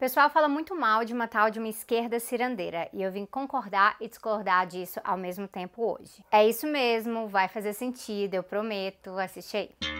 pessoal fala muito mal de uma tal de uma esquerda cirandeira e eu vim concordar e discordar disso ao mesmo tempo hoje. É isso mesmo, vai fazer sentido, eu prometo. Assiste aí.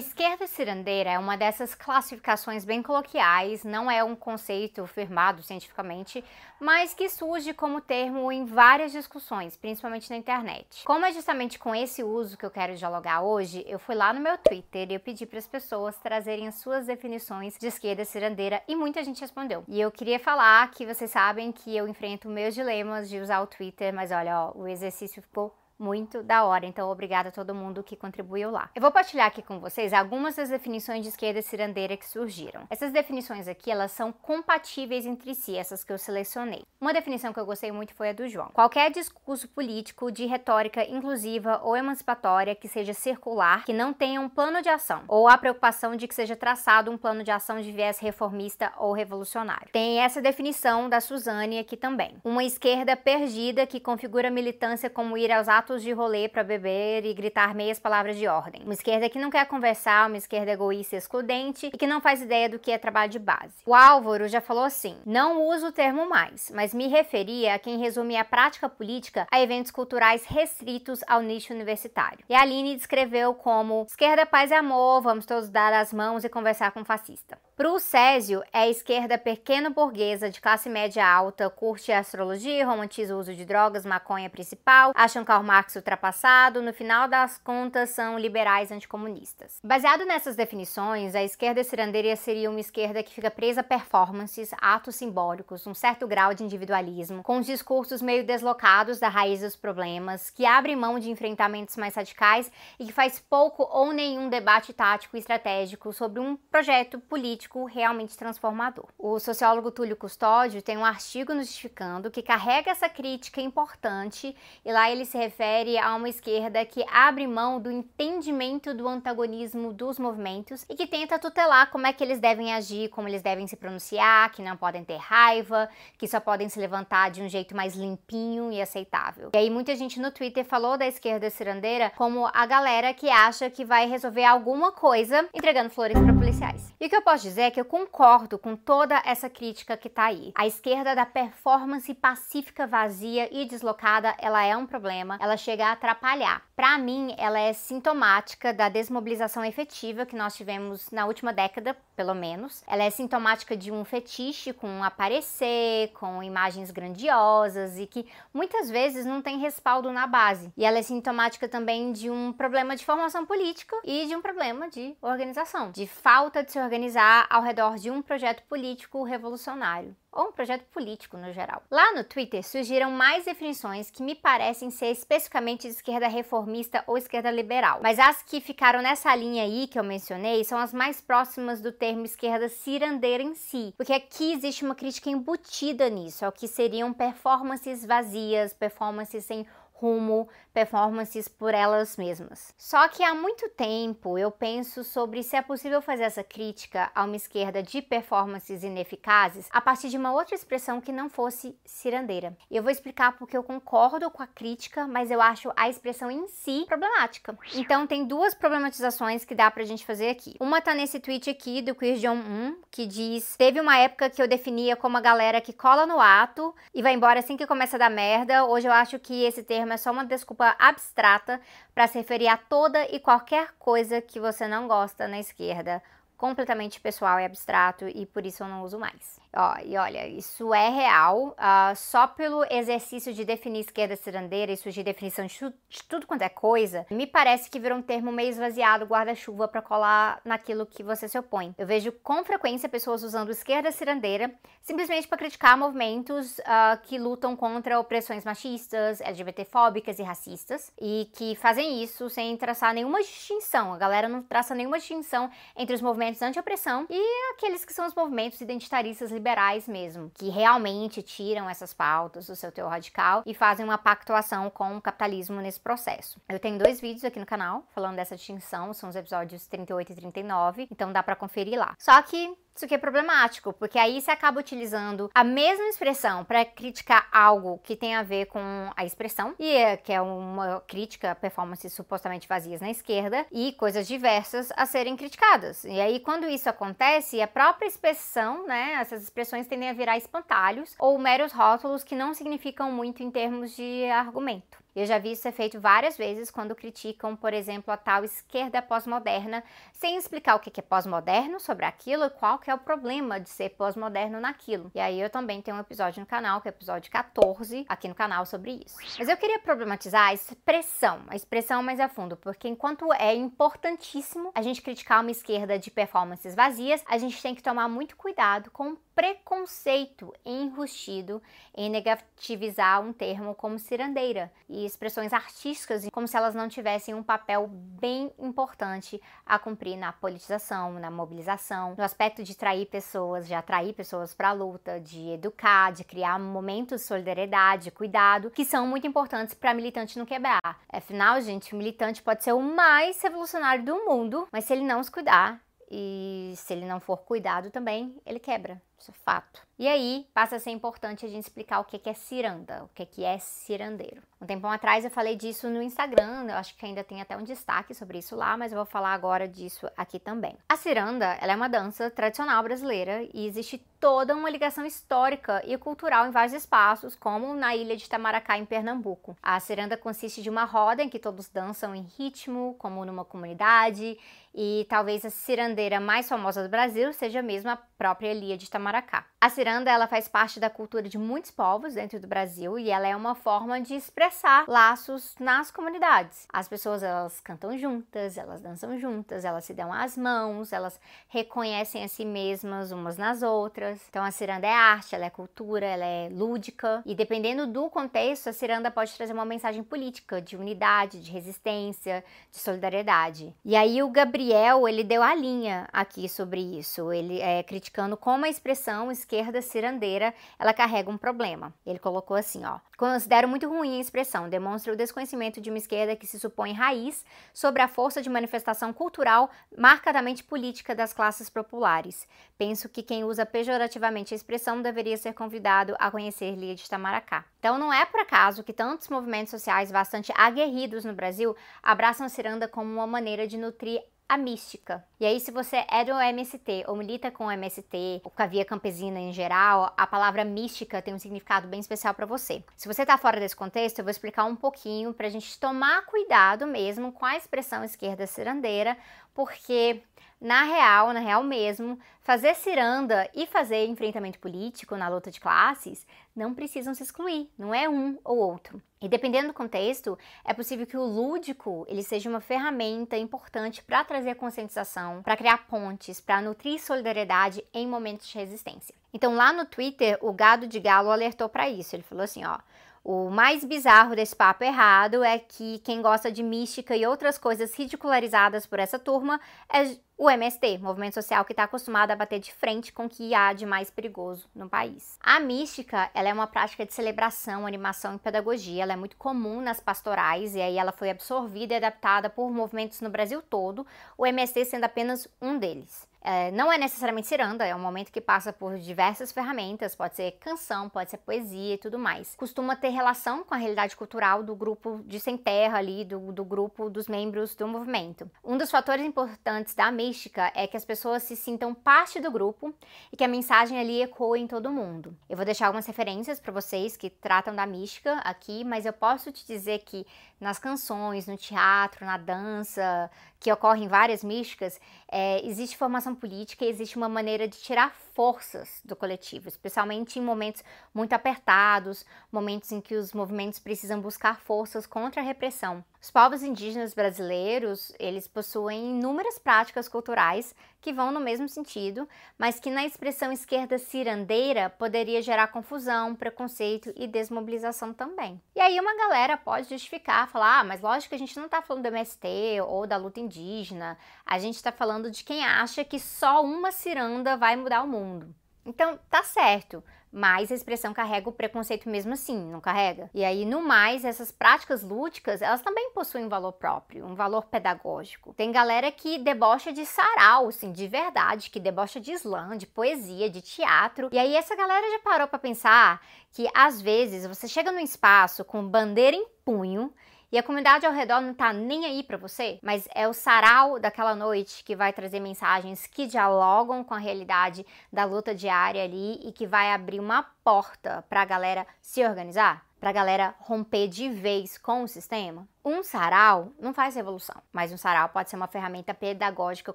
Esquerda cirandeira é uma dessas classificações bem coloquiais, não é um conceito firmado cientificamente, mas que surge como termo em várias discussões, principalmente na internet. Como é justamente com esse uso que eu quero dialogar hoje, eu fui lá no meu Twitter e eu pedi para as pessoas trazerem as suas definições de esquerda cirandeira e muita gente respondeu. E eu queria falar que vocês sabem que eu enfrento meus dilemas de usar o Twitter, mas olha, ó, o exercício ficou muito da hora. Então, obrigada a todo mundo que contribuiu lá. Eu vou partilhar aqui com vocês algumas das definições de esquerda cirandeira que surgiram. Essas definições aqui, elas são compatíveis entre si, essas que eu selecionei. Uma definição que eu gostei muito foi a do João. Qualquer discurso político de retórica inclusiva ou emancipatória que seja circular, que não tenha um plano de ação, ou a preocupação de que seja traçado um plano de ação de viés reformista ou revolucionário. Tem essa definição da Suzane aqui também. Uma esquerda perdida que configura militância como ir aos atos de rolê para beber e gritar meias palavras de ordem. Uma esquerda que não quer conversar, uma esquerda egoísta e excludente e que não faz ideia do que é trabalho de base. O Álvaro já falou assim: não uso o termo mais, mas me referia a quem resumia a prática política a eventos culturais restritos ao nicho universitário. E a Aline descreveu como esquerda, paz e amor, vamos todos dar as mãos e conversar com o fascista. Para o Césio, é a esquerda pequena burguesa de classe média alta, curte astrologia, romantiza o uso de drogas, maconha principal, acham Karl Marx Marx ultrapassado, no final das contas são liberais anticomunistas. Baseado nessas definições, a esquerda cirandeira seria uma esquerda que fica presa a performances, atos simbólicos, um certo grau de individualismo, com os discursos meio deslocados da raiz dos problemas, que abre mão de enfrentamentos mais radicais e que faz pouco ou nenhum debate tático e estratégico sobre um projeto político realmente transformador. O sociólogo Túlio Custódio tem um artigo no Justificando que carrega essa crítica importante e lá ele se refere a uma esquerda que abre mão do entendimento do antagonismo dos movimentos e que tenta tutelar como é que eles devem agir, como eles devem se pronunciar, que não podem ter raiva, que só podem se levantar de um jeito mais limpinho e aceitável. E aí muita gente no Twitter falou da esquerda cirandeira como a galera que acha que vai resolver alguma coisa entregando flores para policiais. E o que eu posso dizer é que eu concordo com toda essa crítica que tá aí. A esquerda da performance pacífica, vazia e deslocada, ela é um problema. Ela chega a atrapalhar. Para mim, ela é sintomática da desmobilização efetiva que nós tivemos na última década, pelo menos. Ela é sintomática de um fetiche com um aparecer, com imagens grandiosas e que muitas vezes não tem respaldo na base. E ela é sintomática também de um problema de formação política e de um problema de organização, de falta de se organizar ao redor de um projeto político revolucionário ou um projeto político no geral. Lá no Twitter surgiram mais definições que me parecem ser especificamente de esquerda reformista ou esquerda liberal, mas as que ficaram nessa linha aí que eu mencionei são as mais próximas do termo esquerda cirandeira em si, porque aqui existe uma crítica embutida nisso, ao que seriam performances vazias, performances sem rumo, performances por elas mesmas. Só que há muito tempo eu penso sobre se é possível fazer essa crítica a uma esquerda de performances ineficazes a partir de uma outra expressão que não fosse cirandeira. Eu vou explicar porque eu concordo com a crítica, mas eu acho a expressão em si problemática. Então tem duas problematizações que dá pra gente fazer aqui. Uma tá nesse tweet aqui do Queer John 1, que diz: Teve uma época que eu definia como a galera que cola no ato e vai embora assim que começa a dar merda. Hoje eu acho que esse termo é só uma desculpa abstrata para se referir a toda e qualquer coisa que você não gosta na esquerda completamente pessoal e abstrato e por isso eu não uso mais. Ó, e olha, isso é real, uh, só pelo exercício de definir esquerda cirandeira e surgir definição de, de, tudo quanto é coisa, me parece que virou um termo meio esvaziado, guarda-chuva para colar naquilo que você se opõe. Eu vejo com frequência pessoas usando esquerda cirandeira simplesmente para criticar movimentos uh, que lutam contra opressões machistas, LGBTfóbicas e racistas e que fazem isso sem traçar nenhuma distinção. A galera não traça nenhuma distinção entre os movimentos movimentos anti-opressão e aqueles que são os movimentos identitaristas liberais mesmo, que realmente tiram essas pautas do seu teor radical e fazem uma pactuação com o capitalismo nesse processo. Eu tenho dois vídeos aqui no canal falando dessa distinção, são os episódios 38 e 39, então dá para conferir lá. Só que Isso que é problemático, porque aí você acaba utilizando a mesma expressão para criticar algo que tem a ver com a expressão, e é, que é uma crítica a performances supostamente vazias na esquerda, e coisas diversas a serem criticadas. E aí, quando isso acontece, a própria expressão, né, essas expressões tendem a virar espantalhos ou meros rótulos que não significam muito em termos de argumento. Eu já vi isso ser feito várias vezes quando criticam, por exemplo, a tal esquerda pós-moderna, sem explicar o que é pós-moderno sobre aquilo e qual que é o problema de ser pós-moderno naquilo. E aí eu também tenho um episódio no canal, que é o episódio 14, aqui no canal sobre isso. Mas eu queria problematizar a expressão, a expressão mais a fundo, porque enquanto é importantíssimo a gente criticar uma esquerda de performances vazias, a gente tem que tomar muito cuidado com preconceito enrustido em negativizar um termo como cirandeira e expressões artísticas como se elas não tivessem um papel bem importante a cumprir na politização, na mobilização, no aspecto de trair pessoas, de atrair pessoas para a luta, de educar, de criar momentos de solidariedade, cuidado, que são muito importantes para militante não quebrar. Afinal, gente, o militante pode ser o mais revolucionário do mundo, mas se ele não se cuidar, e se ele não for cuidado também, ele quebra. Isso é fato. E aí passa a ser importante a gente explicar o que é ciranda, o que é cirandeiro. Um tempão atrás eu falei disso no Instagram, eu acho que ainda tem até um destaque sobre isso lá, mas eu vou falar agora disso aqui também. A ciranda, ela é uma dança tradicional brasileira e existe toda uma ligação histórica e cultural em vários espaços, como na ilha de Itamaracá, em Pernambuco. A ciranda consiste de uma roda em que todos dançam em ritmo, como numa comunidade, e talvez a cirandeira mais famosa do Brasil seja mesmo a própria Lia de Itamaracá. Maracá. A ciranda ela faz parte da cultura de muitos povos dentro do Brasil e ela é uma forma de expressar laços nas comunidades. As pessoas elas cantam juntas, elas dançam juntas, elas se dão as mãos, elas reconhecem a si mesmas umas nas outras. Então a ciranda é arte, ela é cultura, ela é lúdica e dependendo do contexto, a ciranda pode trazer uma mensagem política de unidade, de resistência, de solidariedade. E aí o Gabriel ele deu a linha aqui sobre isso, ele é criticando como a expressão esquerda cirandeira, ela carrega um problema. Ele colocou assim, ó: "Considero muito ruim a expressão, demonstra o desconhecimento de uma esquerda que se supõe raiz sobre a força de manifestação cultural marcadamente política das classes populares. Penso que quem usa pejorativamente a expressão deveria ser convidado a conhecer Lia de Itamaracá." Então não é por acaso que tantos movimentos sociais bastante aguerridos no Brasil abraçam a ciranda como uma maneira de nutrir a mística. E aí, se você é do MST ou milita com o MST, ou com a via campesina em geral, a palavra mística tem um significado bem especial para você. Se você tá fora desse contexto, eu vou explicar um pouquinho pra gente tomar cuidado mesmo com a expressão esquerda cirandeira, porque na real, na real mesmo, fazer ciranda e fazer enfrentamento político na luta de classes não precisam se excluir, não é um ou outro. E dependendo do contexto, é possível que o lúdico ele seja uma ferramenta importante para trazer conscientização, para criar pontes, para nutrir solidariedade em momentos de resistência. Então lá no Twitter, o Gado de Galo alertou para isso. Ele falou assim, ó: o mais bizarro desse papo errado é que quem gosta de mística e outras coisas ridicularizadas por essa turma é o MST, movimento social que está acostumado a bater de frente com o que há de mais perigoso no país. A mística, ela é uma prática de celebração, animação e pedagogia. Ela é muito comum nas pastorais e aí ela foi absorvida e adaptada por movimentos no Brasil todo, o MST sendo apenas um deles. É, não é necessariamente ciranda, é um momento que passa por diversas ferramentas, pode ser canção, pode ser poesia e tudo mais. Costuma ter relação com a realidade cultural do grupo de sem terra ali, do, do grupo dos membros do movimento. Um dos fatores importantes da mística é que as pessoas se sintam parte do grupo e que a mensagem ali ecoe em todo mundo. Eu vou deixar algumas referências para vocês que tratam da mística aqui, mas eu posso te dizer que nas canções, no teatro, na dança, que ocorrem várias místicas, é, existe formação política existe uma maneira de tirar forças do coletivo, especialmente em momentos muito apertados, momentos em que os movimentos precisam buscar forças contra a repressão. Os povos indígenas brasileiros, eles possuem inúmeras práticas culturais que vão no mesmo sentido, mas que na expressão esquerda cirandeira poderia gerar confusão, preconceito e desmobilização também. E aí uma galera pode justificar, falar, ah, mas lógico que a gente não está falando do MST ou da luta indígena, a gente está falando de quem acha que só uma ciranda vai mudar o mundo. Então, tá certo, mas a expressão carrega o preconceito mesmo assim, não carrega? E aí, no mais, essas práticas lúdicas, elas também possuem um valor próprio, um valor pedagógico. Tem galera que debocha de sarau, assim, de verdade, que debocha de slam, de poesia, de teatro. E aí, essa galera já parou para pensar que, às vezes, você chega num espaço com bandeira em punho e a comunidade ao redor não tá nem aí para você, mas é o sarau daquela noite que vai trazer mensagens que dialogam com a realidade da luta diária ali e que vai abrir uma porta para a galera se organizar, para a galera romper de vez com o sistema. Um sarau não faz revolução, mas um sarau pode ser uma ferramenta pedagógica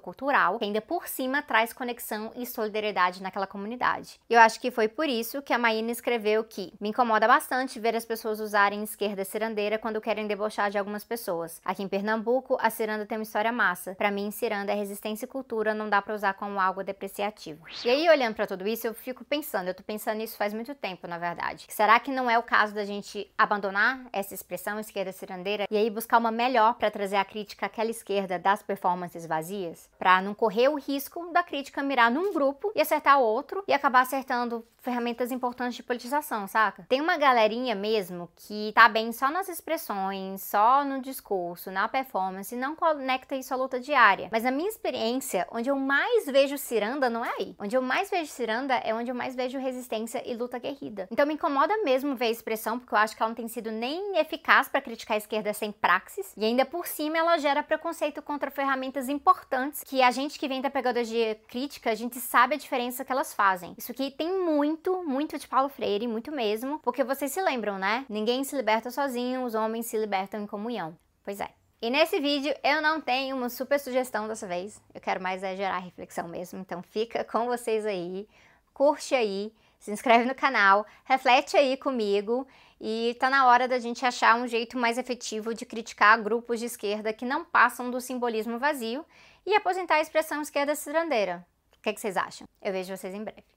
cultural que ainda por cima traz conexão e solidariedade naquela comunidade. Eu acho que foi por isso que a Maína escreveu que me incomoda bastante ver as pessoas usarem esquerda cirandeira quando querem debochar de algumas pessoas. Aqui em Pernambuco, a ciranda tem uma história massa. Para mim, ciranda é resistência e cultura, não dá para usar como algo depreciativo. E aí, olhando para tudo isso, eu fico pensando, eu tô pensando nisso faz muito tempo, na verdade. Será que não é o caso da gente abandonar essa expressão esquerda cirandeira e aí buscar uma melhor para trazer a crítica àquela esquerda das performances vazias, para não correr o risco da crítica mirar num grupo e acertar outro e acabar acertando ferramentas importantes de politização, saca? Tem uma galerinha mesmo que tá bem só nas expressões, só no discurso, na performance, e não conecta isso à luta diária. Mas na minha experiência, onde eu mais vejo ciranda não é aí. Onde eu mais vejo ciranda é onde eu mais vejo resistência e luta guerrida. Então me incomoda mesmo ver a expressão, porque eu acho que ela não tem sido nem eficaz para criticar a esquerda sem praxis, e ainda por cima ela gera preconceito contra ferramentas importantes que a gente que vem da pedagogia crítica, a gente sabe a diferença que elas fazem. Isso aqui tem muito muito, muito de Paulo Freire, muito mesmo, porque vocês se lembram, né? Ninguém se liberta sozinho, os homens se libertam em comunhão. Pois é. E nesse vídeo eu não tenho uma super sugestão dessa vez, eu quero mais é gerar reflexão mesmo, então fica com vocês aí, curte aí, se inscreve no canal, reflete aí comigo e tá na hora da gente achar um jeito mais efetivo de criticar grupos de esquerda que não passam do simbolismo vazio e aposentar a expressão esquerda cirandeira. O que, é que vocês acham? Eu vejo vocês em breve.